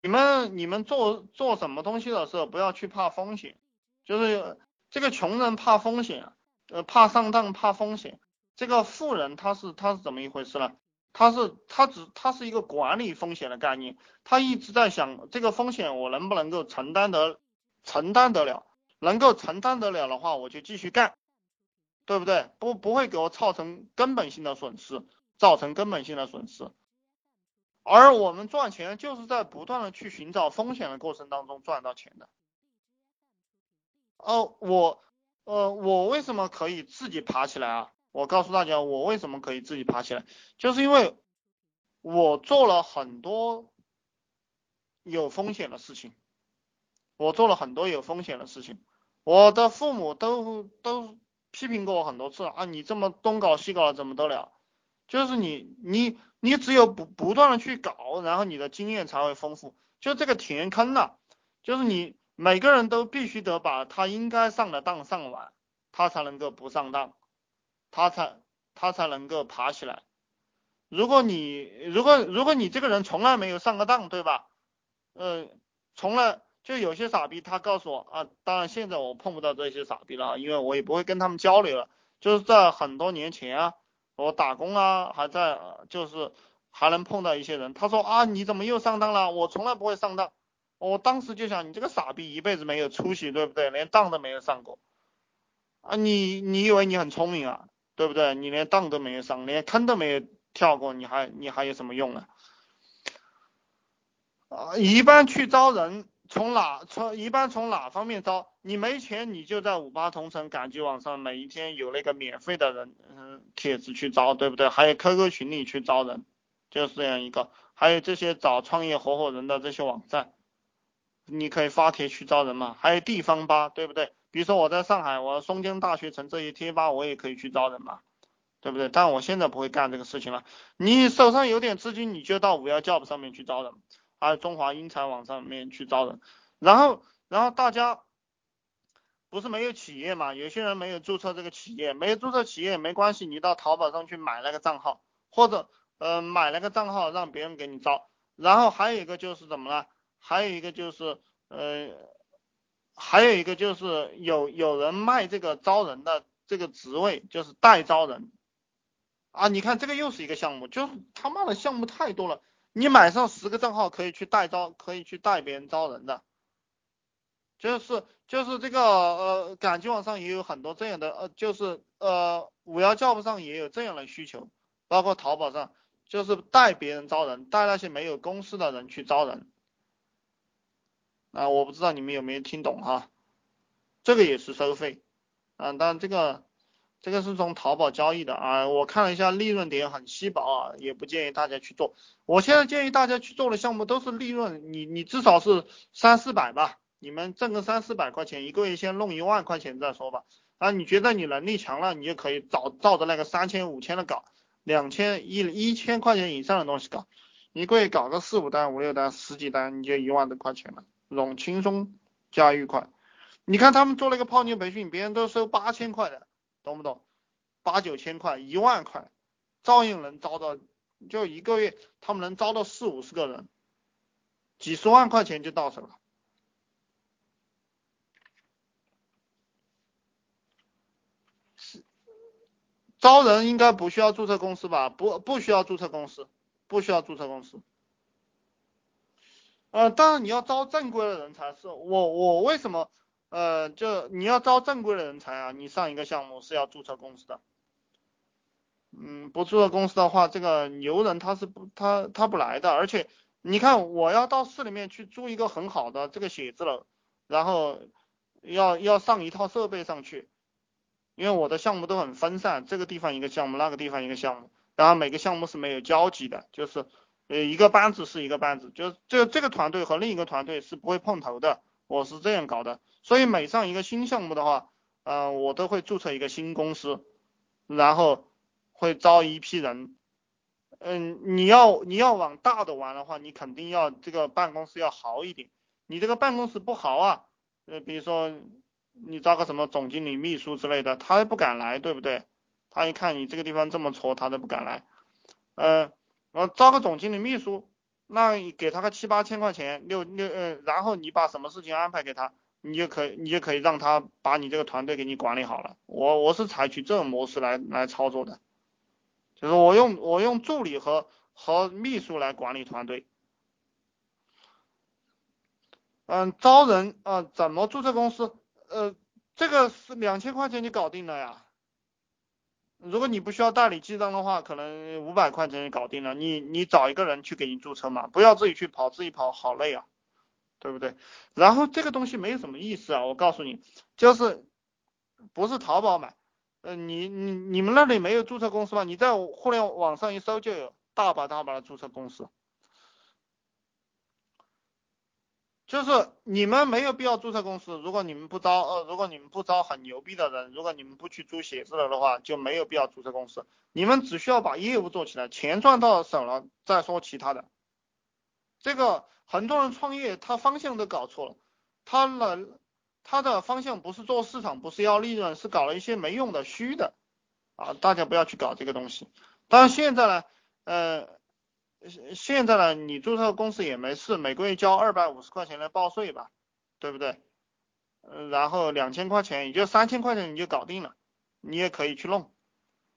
你们你们做做什么东西的时候，不要去怕风险，就是这个穷人怕风险，呃，怕上当，怕风险。这个富人他是他是怎么一回事呢？他是他只他是一个管理风险的概念，他一直在想这个风险我能不能够承担得承担得了，能够承担得了的话，我就继续干，对不对？不不会给我造成根本性的损失，造成根本性的损失。而我们赚钱就是在不断的去寻找风险的过程当中赚到钱的。哦，我，呃，我为什么可以自己爬起来啊？我告诉大家，我为什么可以自己爬起来，就是因为我做了很多有风险的事情，我做了很多有风险的事情，我的父母都都批评过我很多次啊，你这么东搞西搞怎么得了？就是你你你只有不不断的去搞，然后你的经验才会丰富。就这个填坑呢，就是你每个人都必须得把他应该上的当上完，他才能够不上当，他才他才能够爬起来。如果你如果如果你这个人从来没有上过当，对吧？呃，从来就有些傻逼，他告诉我啊，当然现在我碰不到这些傻逼了，因为我也不会跟他们交流了。就是在很多年前啊。我打工啊，还在，就是还能碰到一些人。他说啊，你怎么又上当了？我从来不会上当。我当时就想，你这个傻逼，一辈子没有出息，对不对？连当都没有上过啊！你你以为你很聪明啊？对不对？你连当都没有上，连坑都没有跳过，你还你还有什么用啊？啊，一般去招人。从哪从一般从哪方面招？你没钱，你就在五八同城、赶集网上每一天有那个免费的人嗯帖子去招，对不对？还有 QQ 群里去招人，就是这样一个。还有这些找创业合伙人的这些网站，你可以发帖去招人嘛。还有地方吧，对不对？比如说我在上海，我松江大学城这些贴吧，我也可以去招人嘛，对不对？但我现在不会干这个事情了。你手上有点资金，你就到五幺 job 上面去招人。还有中华英才网上面去招人，然后，然后大家不是没有企业嘛？有些人没有注册这个企业，没有注册企业没关系，你到淘宝上去买那个账号，或者呃买那个账号让别人给你招。然后还有一个就是怎么了？还有一个就是呃，还有一个就是有有人卖这个招人的这个职位，就是代招人啊。你看这个又是一个项目，就是他妈的项目太多了。你买上十个账号可以去代招，可以去代别人招人的，就是就是这个呃，赶集网上也有很多这样的呃，就是呃五幺 job 上也有这样的需求，包括淘宝上就是代别人招人，带那些没有公司的人去招人，啊，我不知道你们有没有听懂哈，这个也是收费，啊，但这个。这个是从淘宝交易的啊，我看了一下利润点很稀薄啊，也不建议大家去做。我现在建议大家去做的项目都是利润，你你至少是三四百吧，你们挣个三四百块钱，一个月先弄一万块钱再说吧。啊，你觉得你能力强了，你就可以找照着那个三千五千的搞，两千一一千块钱以上的东西搞，一个月搞个四五单、五六单、十几单，你就一万多块钱了，容轻松加愉快。你看他们做了个泡妞培训，别人都收八千块的。懂不懂？八九千块、一万块，照样能招到，就一个月他们能招到四五十个人，几十万块钱就到手了。招人应该不需要注册公司吧？不，不需要注册公司，不需要注册公司。呃，当然你要招正规的人才是。我我为什么？呃，就你要招正规的人才啊，你上一个项目是要注册公司的。嗯，不注册公司的话，这个牛人他是不他他不来的。而且你看，我要到市里面去租一个很好的这个写字楼，然后要要上一套设备上去，因为我的项目都很分散，这个地方一个项目，那个地方一个项目，然后每个项目是没有交集的，就是呃一个班子是一个班子，就这这个团队和另一个团队是不会碰头的。我是这样搞的，所以每上一个新项目的话，呃，我都会注册一个新公司，然后会招一批人。嗯，你要你要往大的玩的话，你肯定要这个办公室要豪一点。你这个办公室不豪啊，呃，比如说你招个什么总经理、秘书之类的，他不敢来，对不对？他一看你这个地方这么挫，他都不敢来。呃，我招个总经理、秘书，那你给他个七八千块钱，六六呃，然后你把什么事情安排给他，你就可以你就可以让他把你这个团队给你管理好了。我我是采取这种模式来来操作的，就是我用我用助理和和秘书来管理团队。嗯，招人啊，怎么注册公司？呃，这个是两千块钱就搞定了呀。如果你不需要代理记账的话，可能五百块钱就搞定了。你你找一个人去给你注册嘛，不要自己去跑，自己跑好累啊，对不对？然后这个东西没有什么意思啊，我告诉你，就是不是淘宝买，嗯，你你你们那里没有注册公司吗？你在互联网上一搜就有大把大把的注册公司。就是你们没有必要注册公司，如果你们不招呃，如果你们不招很牛逼的人，如果你们不去租写字楼的话，就没有必要注册公司。你们只需要把业务做起来，钱赚到手了再说其他的。这个很多人创业，他方向都搞错了，他的他的方向不是做市场，不是要利润，是搞了一些没用的虚的啊，大家不要去搞这个东西。但是现在呢，呃。现在呢，你注册公司也没事，每个月交二百五十块钱的报税吧，对不对？嗯然后两千块钱，也就三千块钱你就搞定了，你也可以去弄。